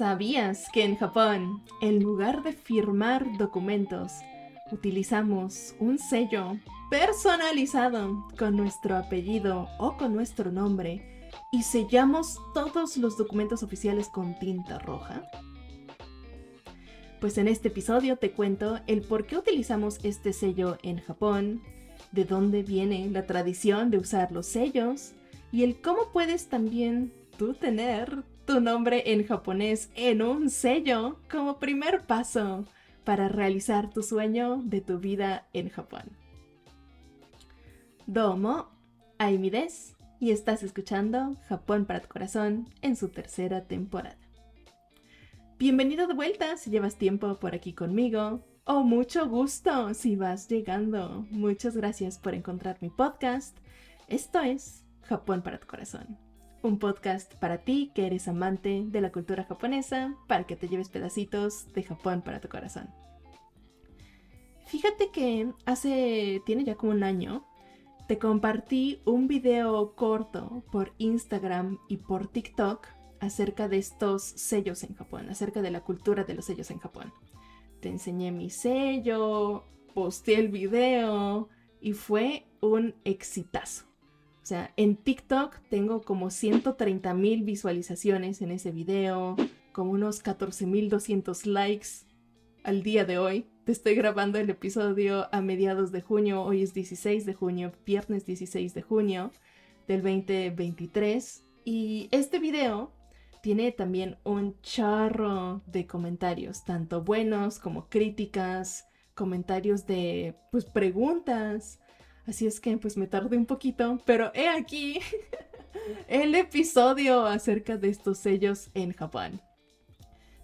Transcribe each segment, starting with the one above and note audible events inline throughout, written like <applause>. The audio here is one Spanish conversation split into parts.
¿Sabías que en Japón, en lugar de firmar documentos, utilizamos un sello personalizado con nuestro apellido o con nuestro nombre y sellamos todos los documentos oficiales con tinta roja? Pues en este episodio te cuento el por qué utilizamos este sello en Japón, de dónde viene la tradición de usar los sellos y el cómo puedes también tú tener tu nombre en japonés en un sello como primer paso para realizar tu sueño de tu vida en Japón. Domo, Aimi des, y estás escuchando Japón para tu corazón en su tercera temporada. Bienvenido de vuelta si llevas tiempo por aquí conmigo, o mucho gusto si vas llegando. Muchas gracias por encontrar mi podcast. Esto es Japón para tu corazón un podcast para ti que eres amante de la cultura japonesa, para que te lleves pedacitos de Japón para tu corazón. Fíjate que hace, tiene ya como un año, te compartí un video corto por Instagram y por TikTok acerca de estos sellos en Japón, acerca de la cultura de los sellos en Japón. Te enseñé mi sello, posté el video y fue un exitazo. Sea, en TikTok tengo como 130 mil visualizaciones en ese video, como unos 14.200 likes al día de hoy. Te estoy grabando el episodio a mediados de junio, hoy es 16 de junio, viernes 16 de junio del 2023. Y este video tiene también un charro de comentarios, tanto buenos como críticas, comentarios de pues preguntas, Así es que pues me tardé un poquito, pero he aquí <laughs> el episodio acerca de estos sellos en Japón.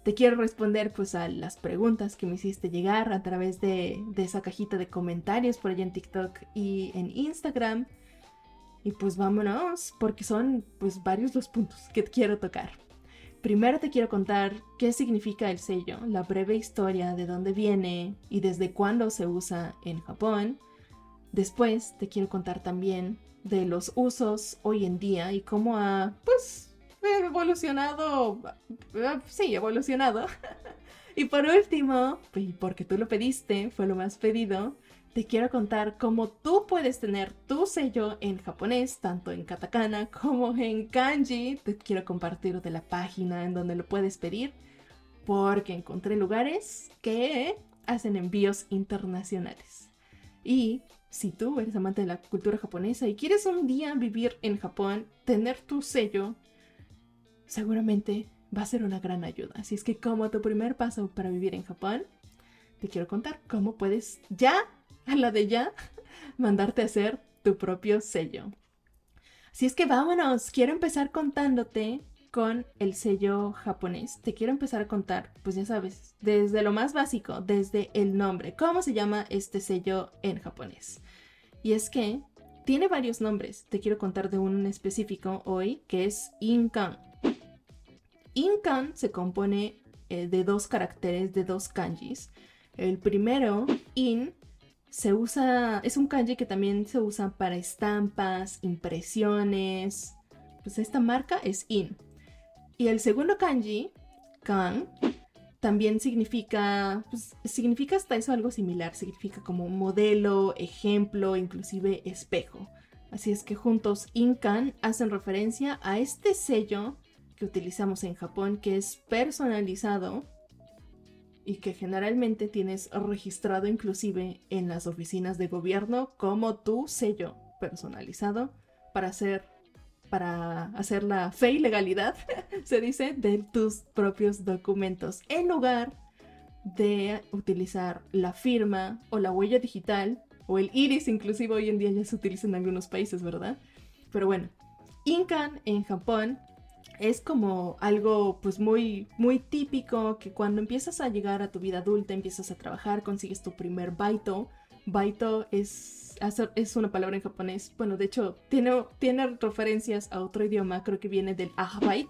Te quiero responder pues a las preguntas que me hiciste llegar a través de, esa cajita de comentarios por allá en TikTok y en Instagram. Y pues vámonos, porque son pues varios los puntos que quiero tocar. Primero te quiero contar qué significa el sello, la breve historia de dónde viene y desde cuándo se usa en Japón. Después te quiero contar también de los usos hoy en día y cómo ha, pues, evolucionado, eh, sí, evolucionado. <laughs> y por último, y porque tú lo pediste, fue lo más pedido, te quiero contar cómo tú puedes tener tu sello en japonés, tanto en katakana como en kanji. Te quiero compartir de la página en donde lo puedes pedir, porque encontré lugares que hacen envíos internacionales. Y si tú eres amante de la cultura japonesa y quieres un día vivir en Japón, tener tu sello, seguramente va a ser una gran ayuda. Así es que como tu primer paso para vivir en Japón, te quiero contar cómo puedes ya, a la de ya, <laughs> mandarte a hacer tu propio sello. Así es que vámonos, quiero empezar contándote con el sello japonés. Te quiero empezar a contar, pues ya sabes, desde lo más básico, desde el nombre, cómo se llama este sello en japonés. Y es que tiene varios nombres. Te quiero contar de un específico hoy, que es Inkan. Inkan se compone eh, de dos caracteres, de dos kanjis. El primero, In, se usa, es un kanji que también se usa para estampas, impresiones. Pues esta marca es In. Y el segundo kanji, kan, también significa, pues, significa hasta eso algo similar, significa como modelo, ejemplo, inclusive espejo. Así es que juntos Inkan hacen referencia a este sello que utilizamos en Japón que es personalizado y que generalmente tienes registrado inclusive en las oficinas de gobierno como tu sello personalizado para hacer para hacer la fe y legalidad, <laughs> se dice, de tus propios documentos, en lugar de utilizar la firma o la huella digital o el iris, inclusive hoy en día ya se utiliza en algunos países, ¿verdad? Pero bueno, Incan en Japón es como algo pues muy muy típico que cuando empiezas a llegar a tu vida adulta, empiezas a trabajar, consigues tu primer baito. Baito es es una palabra en japonés. Bueno, de hecho, tiene, tiene referencias a otro idioma, creo que viene del Arbeit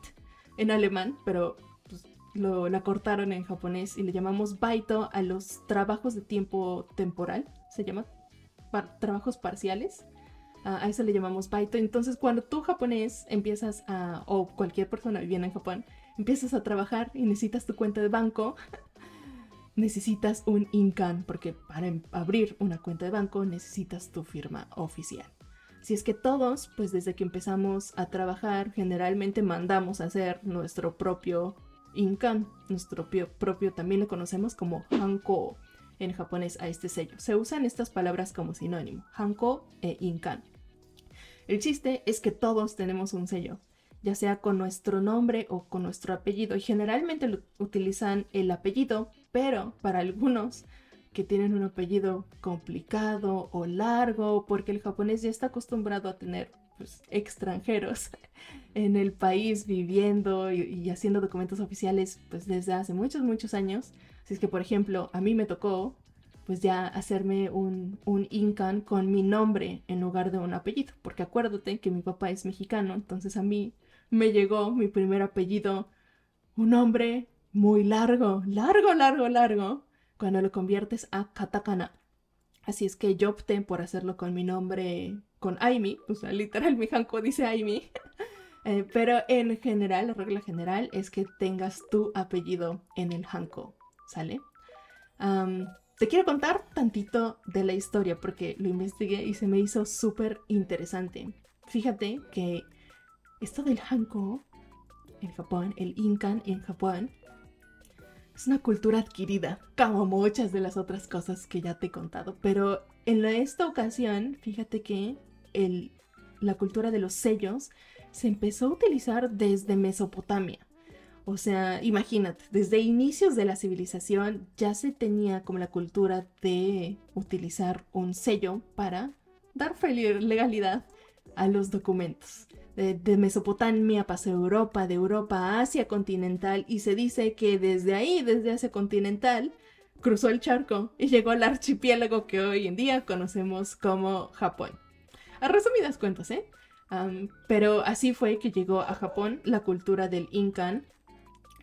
en alemán, pero pues, lo, la cortaron en japonés y le llamamos baito a los trabajos de tiempo temporal, se llama trabajos parciales. a eso le llamamos baito. Entonces, cuando tú japonés empiezas a, o cualquier persona viviendo en Japón, empiezas a trabajar y necesitas tu cuenta de banco, necesitas un INCAN, porque para em, abrir una cuenta de banco necesitas tu firma oficial. Si es que todos, pues desde que empezamos a trabajar, generalmente mandamos a hacer nuestro propio INCAN, nuestro propio, también lo conocemos como Hanko en japonés a este sello. Se usan estas palabras como sinónimo, Hanko e INCAN. El chiste es que todos tenemos un sello, ya sea con nuestro nombre o con nuestro apellido, y generalmente utilizan el apellido, pero para algunos que tienen un apellido complicado o largo, porque el japonés ya está acostumbrado a tener pues, extranjeros <laughs> en el país viviendo y, haciendo documentos oficiales pues desde hace muchos, muchos años. Así es que, por ejemplo, a mí me tocó pues ya hacerme un, un Incan con mi nombre en lugar de un apellido, porque acuérdate que mi papá es mexicano, entonces a mí me llegó mi primer apellido, un nombre muy largo, largo, largo, largo, cuando lo conviertes a katakana. Así es que yo opté por hacerlo con mi nombre con Aimi, o sea, literal mi hanko dice Aimi. <laughs> Eh, pero en general, la regla general es que tengas tu apellido en el hanko, ¿sale? te quiero contar tantito de la historia porque lo investigué y se me hizo súper interesante. Fíjate que esto del hanko en Japón, el inkan en Japón, es una cultura adquirida, como muchas de las otras cosas que ya te he contado. Pero en esta ocasión, fíjate que la cultura de los sellos se empezó a utilizar desde Mesopotamia. O sea, imagínate, desde inicios de la civilización ya se tenía como la cultura de utilizar un sello para dar legalidad a los documentos. De, de, Mesopotamia pasó a Europa, de Europa a Asia continental y se dice que desde ahí, desde Asia continental, cruzó el charco y llegó al archipiélago que hoy en día conocemos como Japón. A resumidas cuentas, ¿eh? pero así fue que llegó a Japón la cultura del Incan.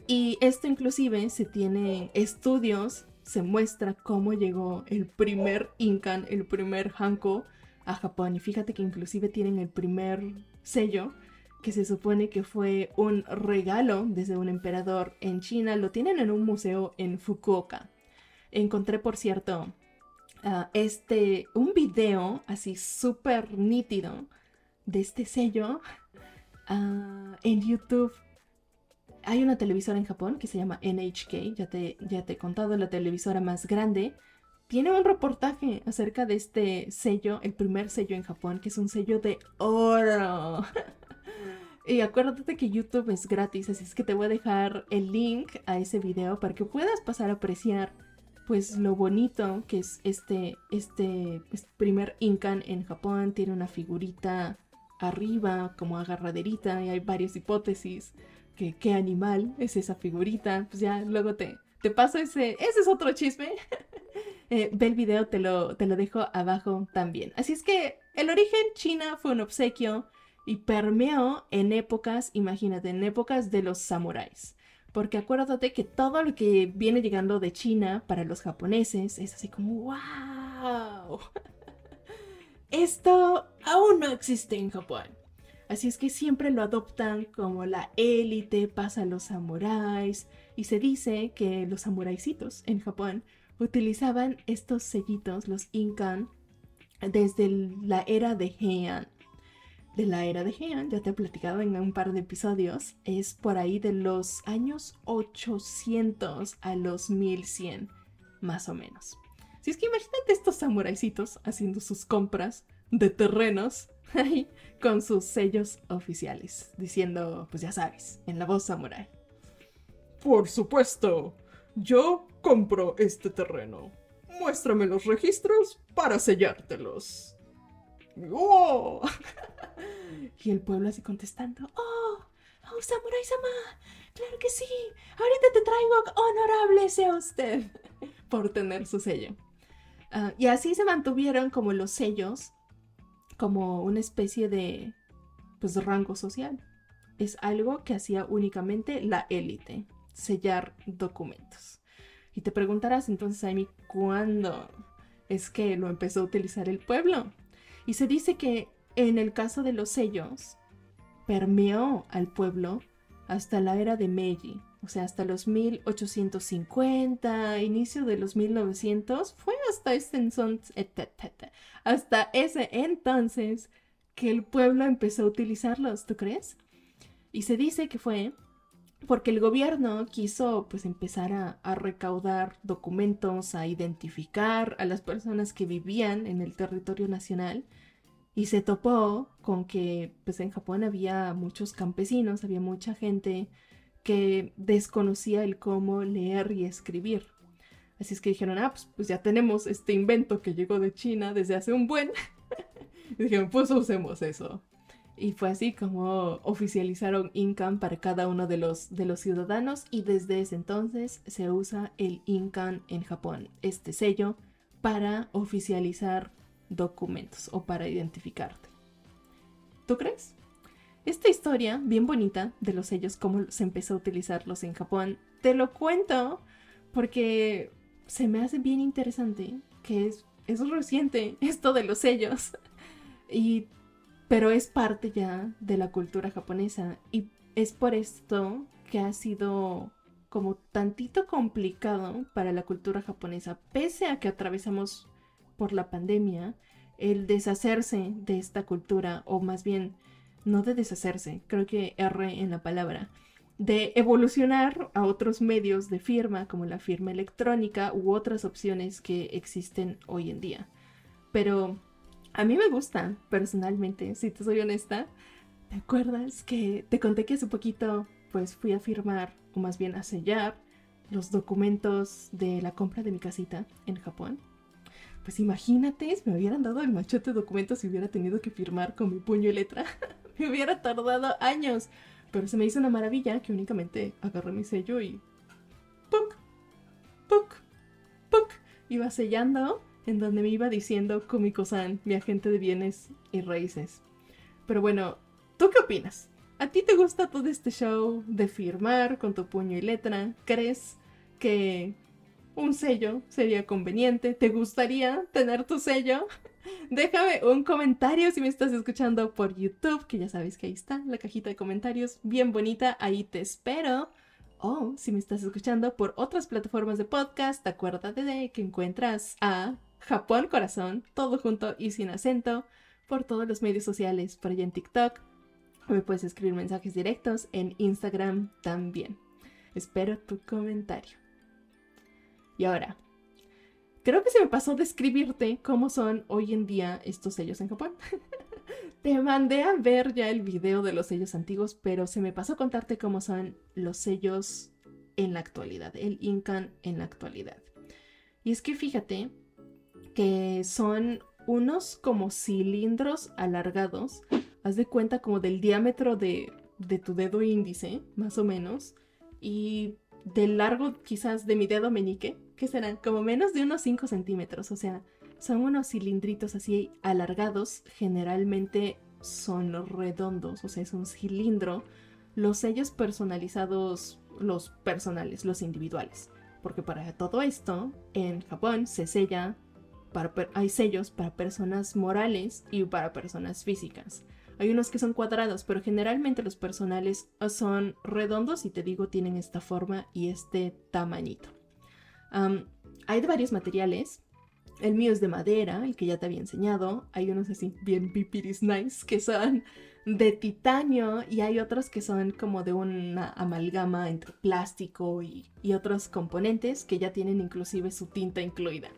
Y esto inclusive se tiene estudios, se muestra cómo llegó el primer Incan, el primer Hanko a Japón. Y fíjate que inclusive tienen el primer sello que se supone que fue un regalo desde un emperador en China. Lo tienen en un museo en Fukuoka. Encontré, por cierto, este, un video así súper nítido de este sello ah, en YouTube. Hay una televisora en Japón que se llama NHK, ya te, ya te he contado, la televisora más grande. Tiene un reportaje acerca de este sello, el primer sello en Japón, que es un sello de oro. <laughs> y acuérdate que YouTube es gratis, así es que te voy a dejar el link a ese video para que puedas pasar a apreciar pues lo bonito que es este, este, este, primer Incan en Japón. Tiene una figurita arriba como agarraderita y hay varias hipótesis que qué animal es esa figurita. Pues ya luego te, te paso ese, ese es otro chisme. <laughs> eh, ve el video, te lo, te lo dejo abajo también. Así es que el origen China fue un obsequio y permeó en épocas, imagínate, en épocas de los samuráis. Porque acuérdate que todo lo que viene llegando de China para los japoneses es así como, wow. <laughs> Esto aún no existe en Japón. Así es que siempre lo adoptan como la élite, pasa a los samuráis. Y se dice que los samuraisitos en Japón utilizaban estos sellitos, los Incan, desde la era de Heian de la era de Heian, ya te he platicado en un par de episodios, es por ahí de los años 800 a los 1100, más o menos. Si es que imagínate estos samuraisitos haciendo sus compras de terrenos <laughs> con sus sellos oficiales, diciendo, pues ya sabes, en la voz samurai. Por supuesto, yo compro este terreno. Muéstrame los registros para sellártelos. ¡Oh! <laughs> y el pueblo así contestando, ¡Oh! ¡Oh, Samurai-sama! ¡Claro que sí! Ahorita te traigo honorable sea usted <laughs> por tener su sello. Ah, y así se mantuvieron como los sellos, como una especie de pues, rango social. Es algo que hacía únicamente la élite, sellar documentos. Y te preguntarás entonces a mí cuándo es que lo empezó a utilizar el pueblo. Y se dice que en el caso de los sellos, permeó al pueblo hasta la era de Meiji, o sea, hasta los 1850, inicio de los 1900, fue hasta ese entonces, hasta ese entonces que el pueblo empezó a utilizarlos, ¿tú crees? Y se dice que fue porque el gobierno quiso pues empezar a, recaudar documentos, a identificar a las personas que vivían en el territorio nacional y se topó con que pues en Japón había muchos campesinos, había mucha gente que desconocía el cómo leer y escribir. Así es que dijeron, ah, pues, pues ya tenemos este invento que llegó de China desde hace un buen. <laughs> y dijeron, pues usemos eso. Y fue así como oficializaron Incan para cada uno de los, de los ciudadanos y desde ese entonces se usa el Incan en Japón, este sello para oficializar documentos o para identificarte. ¿Tú crees? Esta historia, bien bonita, de los sellos, cómo se empezó a utilizarlos en Japón, te lo cuento porque se me hace bien interesante que es, es reciente <laughs> esto de los sellos. Y pero es parte ya de la cultura japonesa y es por esto que ha sido como tantito complicado para la cultura japonesa, pese a que atravesamos por la pandemia, el deshacerse de esta cultura, o más bien, no de deshacerse, creo que erré en la palabra, de evolucionar a otros medios de firma como la firma electrónica u otras opciones que existen hoy en día. Pero a mí me gusta, personalmente, si te soy honesta. ¿Te acuerdas que te conté que hace poquito pues fui a firmar, o más bien a sellar, los documentos de la compra de mi casita en Japón? Pues imagínate, si me hubieran dado el machete de documentos y hubiera tenido que firmar con mi puño y letra. <laughs> me hubiera tardado años. Pero se me hizo una maravilla que únicamente agarré mi sello y... ¡Puc! ¡Puc! ¡Puc! Iba sellando en donde me iba diciendo Kumiko-san, mi agente de bienes y raíces. Pero bueno, ¿tú qué opinas? ¿A ti te gusta todo este show de firmar con tu puño y letra? ¿Crees que un sello sería conveniente? ¿Te gustaría tener tu sello? <laughs> Déjame un comentario si me estás escuchando por YouTube, que ya sabes que ahí está la cajita de comentarios bien bonita, ahí te espero. O si me estás escuchando por otras plataformas de podcast, acuérdate de que encuentras a Japón Corazón, todo junto y sin acento, por todos los medios sociales, por allá en TikTok. Me puedes escribir mensajes directos en Instagram también. Espero tu comentario. Y ahora, creo que se me pasó describirte cómo son hoy en día estos sellos en Japón. <laughs> Te mandé a ver ya el video de los sellos antiguos, pero se me pasó contarte cómo son los sellos en la actualidad, el Incan en la actualidad. Y es que fíjate que son unos como cilindros alargados, haz de cuenta como del diámetro de, de tu dedo índice, más o menos, y del largo quizás de mi dedo meñique, que serán como menos de unos 5 centímetros, o sea, son unos cilindritos así alargados, generalmente son redondos, o sea, es un cilindro. Los sellos personalizados, los personales, los individuales. Porque para todo esto, en Japón se sella hay sellos para personas morales y para personas físicas. Hay unos que son cuadrados, pero generalmente los personales son redondos y te digo tienen esta forma y este tamañito. hay de varios materiales. El mío es de madera, el que ya te había enseñado. Hay unos así bien pipiris nice que son de titanio y hay otros que son como de una amalgama entre plástico y otros componentes que ya tienen inclusive su tinta incluida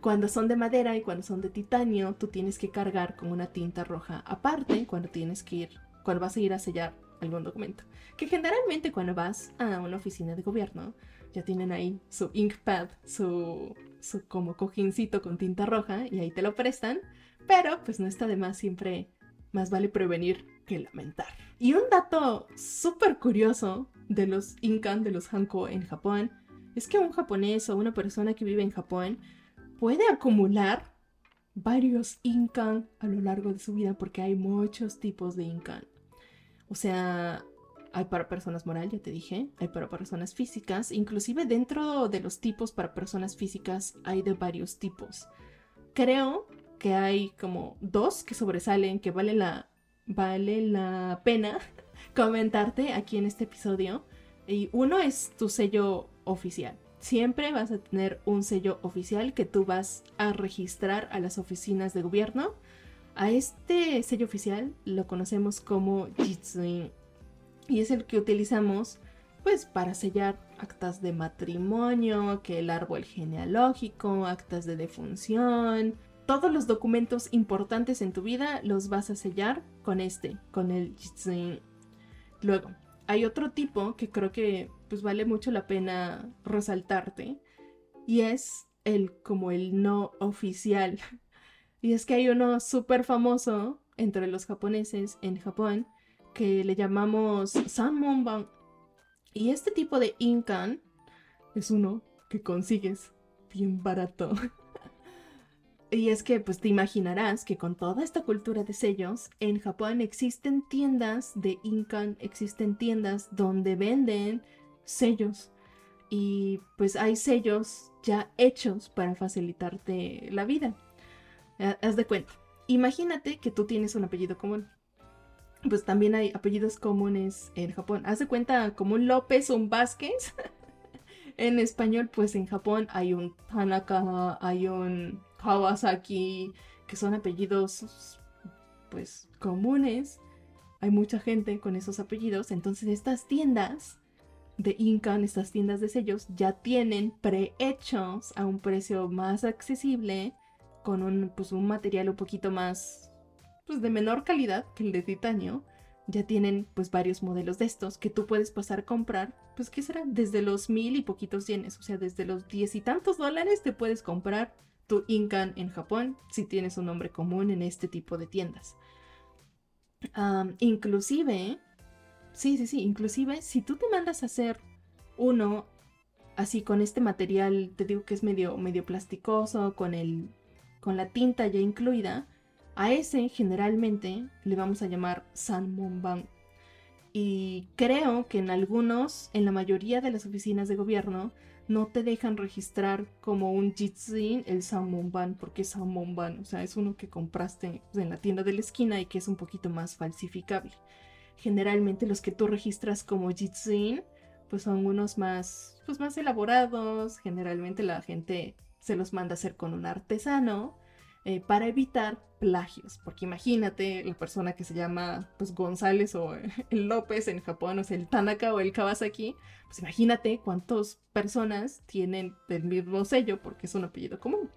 cuando son de madera y cuando son de titanio, tú tienes que cargar con una tinta roja aparte cuando tienes que ir, cuando vas a ir a sellar algún documento. Que generalmente cuando vas a una oficina de gobierno, ya tienen ahí su inkpad, su, su como cojincito con tinta roja y ahí te lo prestan. Pero pues no está de más siempre, más vale prevenir que lamentar. Y un dato súper curioso de los Incan, de los Hanko en Japón, es que un japonés o una persona que vive en Japón puede acumular varios incan a lo largo de su vida porque hay muchos tipos de incan. O sea, hay para personas moral, ya te dije, hay para personas físicas, inclusive dentro de los tipos para personas físicas hay de varios tipos. Creo que hay como dos que sobresalen, que vale la, vale la pena <laughs> comentarte aquí en este episodio. Y uno es tu sello oficial. Siempre vas a tener un sello oficial que tú vas a registrar a las oficinas de gobierno. A este sello oficial lo conocemos como Jitsuin y es el que utilizamos pues para sellar actas de matrimonio, que el árbol genealógico, actas de defunción, todos los documentos importantes en tu vida los vas a sellar con este, con el Jitsuin. Luego, hay otro tipo que creo que pues vale mucho la pena resaltarte y es el como el no oficial. <laughs> Y es que hay uno súper famoso entre los japoneses en Japón que le llamamos Sanmonban. Y este tipo de inkan es uno que consigues bien barato. <laughs> y es que pues te imaginarás que con toda esta cultura de sellos, en Japón existen tiendas de inkan, existen tiendas donde venden sellos. Y pues hay sellos ya hechos para facilitarte la vida. Haz de cuenta. Imagínate que tú tienes un apellido común pues también hay apellidos comunes en Japón. Haz de cuenta como un López un Vázquez. <laughs> en español, pues en Japón hay un Tanaka, hay un Kawasaki, que son apellidos pues comunes. Hay mucha gente con esos apellidos. Entonces estas tiendas de Incan, estas tiendas de sellos, ya tienen prehechos a un precio más accesible, con un, pues, un material un poquito más pues de menor calidad que el de titanio, ya tienen pues varios modelos de estos que tú puedes pasar a comprar, pues ¿qué será? Desde los mil y poquitos yenes, o sea, desde los diez y tantos dólares te puedes comprar tu Incan en Japón si tienes un nombre común en este tipo de tiendas. inclusive, sí, sí, sí, inclusive si tú te mandas a hacer uno así con este material, te digo que es medio, medio plasticoso, con, el, con la tinta ya incluida, a ese generalmente le vamos a llamar Sanmonban. Y creo que en algunos, en la mayoría de las oficinas de gobierno, no te dejan registrar como un Jitsin el Sanmonban, porque es o sea, es uno que compraste en la tienda de la esquina y que es un poquito más falsificable. Generalmente los que tú registras como Jitsin, pues son unos más, pues más elaborados. Generalmente la gente se los manda a hacer con un artesano eh, para evitar plagios, porque imagínate la persona que se llama pues González o <laughs> el López en Japón, o sea, el Tanaka o el Kawasaki, pues imagínate cuántas personas tienen el mismo sello porque es un apellido común.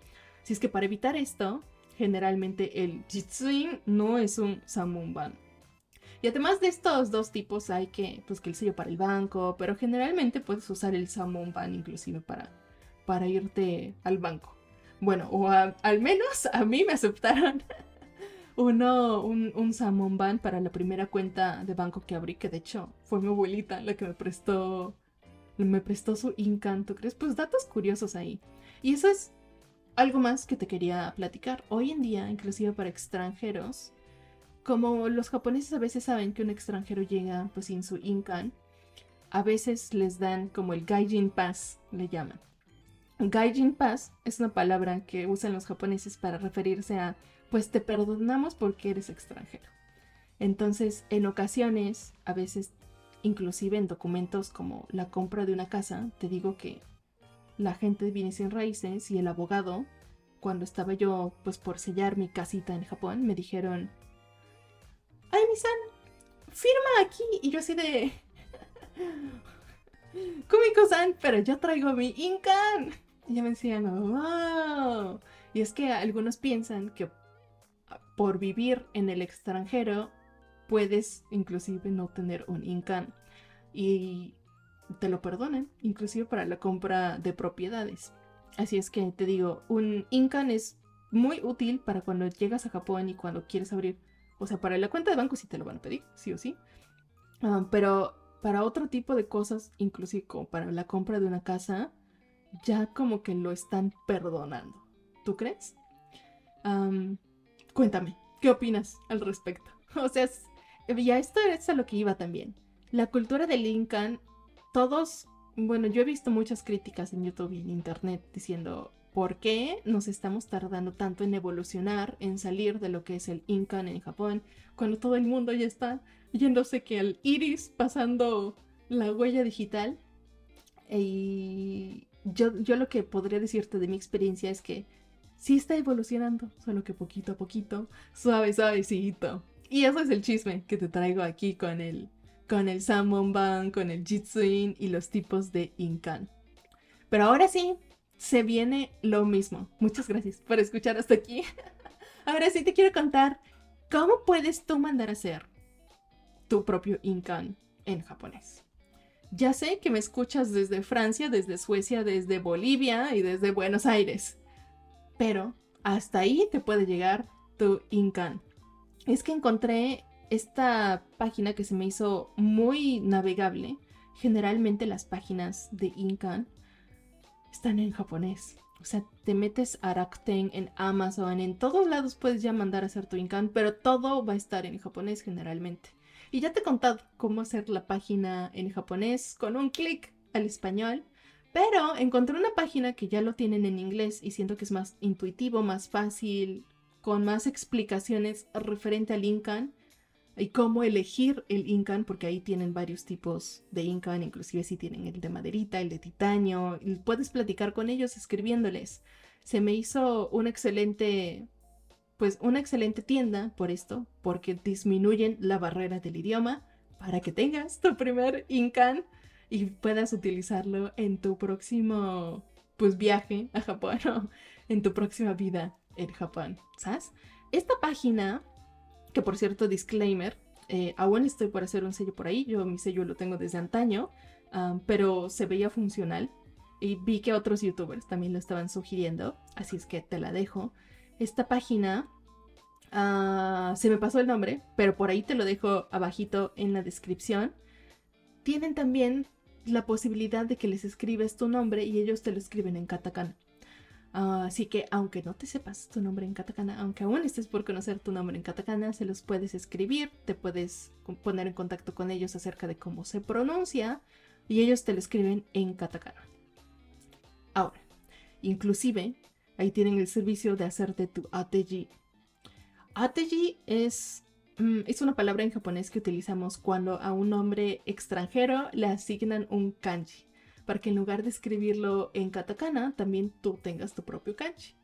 Si es que para evitar esto, generalmente el Jitsuin no es un Samunban. Y además de estos dos tipos hay que, pues que el sello para el banco, pero generalmente puedes usar el Samunban inclusive para, para irte al banco. Bueno, o al menos a mí me aceptaron <laughs> un, un Salmon Ban para la primera cuenta de banco que abrí, que de hecho fue mi abuelita la que me prestó, me prestó su encanto, ¿crees? Pues datos curiosos ahí. Y eso es algo más que te quería platicar. Hoy en día, inclusive para extranjeros, como los japoneses a veces saben que un extranjero llega pues sin su Incan, a veces les dan como el Gaijin Pass, le llaman. Gaijin Pass es una palabra que usan los japoneses para referirse a, pues te perdonamos porque eres extranjero. Entonces, en ocasiones, a veces, inclusive en documentos como la compra de una casa, te digo que la gente viene sin raíces y el abogado, cuando estaba yo, pues por sellar mi casita en Japón, me dijeron, ay, mi firma aquí. Y yo así de... Kumiko-san, pero yo traigo mi Incan. Y ya me decían, wow. Y es que algunos piensan que por vivir en el extranjero puedes inclusive no tener un Incan. Y te lo perdonan, inclusive para la compra de propiedades. Así es que te digo, un Incan es muy útil para cuando llegas a Japón y cuando quieres abrir, o sea, para la cuenta de banco sí te lo van a pedir, sí o sí. Ah, pero para otro tipo de cosas, inclusive como para la compra de una casa, ya como que lo están perdonando. ¿Tú crees? cuéntame, ¿qué opinas al respecto? <laughs> O sea, ya esto es a lo que iba también. La cultura de Lincoln, todos, bueno, yo he visto muchas críticas en YouTube y en Internet diciendo, ¿por qué nos estamos tardando tanto en evolucionar, en salir de lo que es el Incan en Japón, cuando todo el mundo ya está yéndose que al iris, pasando la huella digital. Y yo, yo lo que podría decirte de mi experiencia es que sí está evolucionando, solo que poquito a poquito, suave, suavecito. Y eso es el chisme que te traigo aquí con el, con el Salmon Ban, con el Jitsuin y los tipos de Incan. Pero ahora sí, se viene lo mismo. Muchas gracias por escuchar hasta aquí. <laughs> ahora sí te quiero contar cómo puedes tú mandar a hacer tu propio Incan en japonés. Ya sé que me escuchas desde Francia, desde Suecia, desde Bolivia y desde Buenos Aires. Pero hasta ahí te puede llegar tu Incan. Es que encontré esta página que se me hizo muy navegable. Generalmente las páginas de Incan están en japonés. O sea, te metes a Rakuten en Amazon, en todos lados puedes ya mandar a hacer tu Incan, pero todo va a estar en japonés generalmente. Y ya te he contado cómo hacer la página en japonés con un clic al español. Pero encontré una página que ya lo tienen en inglés y siento que es más intuitivo, más fácil, con más explicaciones referente al Incan y cómo elegir el Incan, porque ahí tienen varios tipos de Incan, inclusive si tienen el de maderita, el de titanio, puedes platicar con ellos escribiéndoles. Se me hizo un excelente pues una excelente tienda por esto, porque disminuyen la barrera del idioma para que tengas tu primer Incan y puedas utilizarlo en tu próximo pues viaje a Japón <laughs> o en tu próxima vida en Japón, ¿sabes? Esta página, que por cierto, disclaimer, eh, aún estoy por hacer un sello por ahí, yo mi sello lo tengo desde antaño, pero se veía funcional y vi que otros youtubers también lo estaban sugiriendo, así es que te la dejo. Esta página ah, se me pasó el nombre, pero por ahí te lo dejo abajito en la descripción. Tienen también la posibilidad de que les escribes tu nombre y ellos te lo escriben en katakana. Ah, así que aunque no te sepas tu nombre en katakana, aunque aún estés por conocer tu nombre en katakana, se los puedes escribir, te puedes poner en contacto con ellos acerca de cómo se pronuncia y ellos te lo escriben en katakana. Ahora, inclusive Ahí tienen el servicio de hacerte tu ateji. Ateji es, mm, es una palabra en japonés que utilizamos cuando a un nombre extranjero le asignan un kanji. Para que en lugar de escribirlo en katakana, también tú tengas tu propio kanji.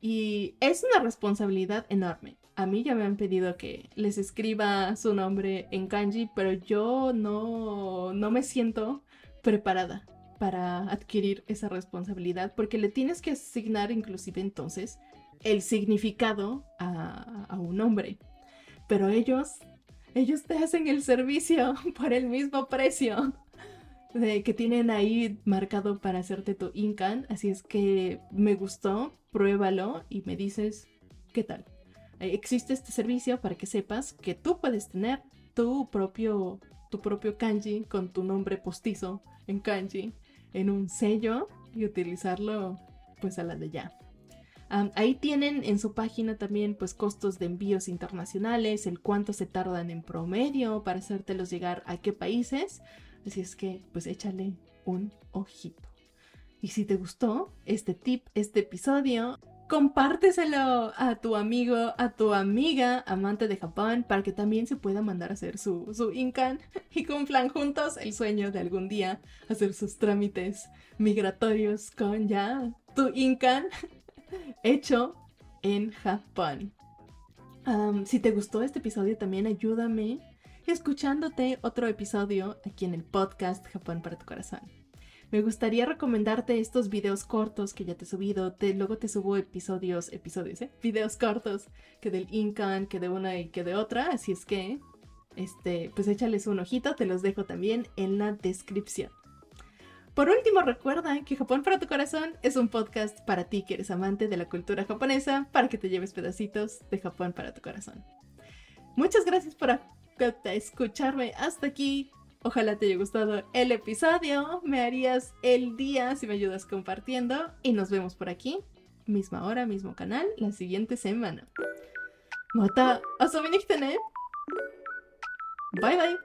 Y es una responsabilidad enorme. A mí ya me han pedido que les escriba su nombre en kanji, pero yo no, no me siento preparada para adquirir esa responsabilidad, porque le tienes que asignar inclusive entonces el significado a, un hombre. Pero ellos, ellos te hacen el servicio <laughs> por el mismo precio de que tienen ahí marcado para hacerte tu Incan. Así es que me gustó, pruébalo y me dices qué tal. Eh, existe este servicio para que sepas que tú puedes tener tu propio, tu propio kanji con tu nombre postizo en kanji en un sello y utilizarlo pues a la de ya. ahí tienen en su página también pues costos de envíos internacionales, el cuánto se tardan en promedio para hacértelos llegar a qué países. Así es que pues échale un ojito. Y si te gustó este tip, este episodio, compárteselo a tu amigo, a tu amiga amante de Japón para que también se pueda mandar a hacer su, su Incan y cumplan juntos el sueño de algún día hacer sus trámites migratorios con ya tu Incan <laughs> hecho en Japón. si te gustó este episodio también ayúdame escuchándote otro episodio aquí en el podcast Japón para tu corazón. Me gustaría recomendarte estos videos cortos que ya te he subido. luego te subo episodios, episodios, ¿eh? Videos cortos que del Incan, que de una y que de otra. Así es que, este, pues échales un ojito. Te los dejo también en la descripción. Por último, recuerda que Japón para tu corazón es un podcast para ti que eres amante de la cultura japonesa, para que te lleves pedacitos de Japón para tu corazón. Muchas gracias por escucharme hasta aquí. Ojalá te haya gustado el episodio. Me harías el día si me ayudas compartiendo. Y nos vemos por aquí, misma hora, mismo canal, la siguiente semana. Mata, hasta Bye bye.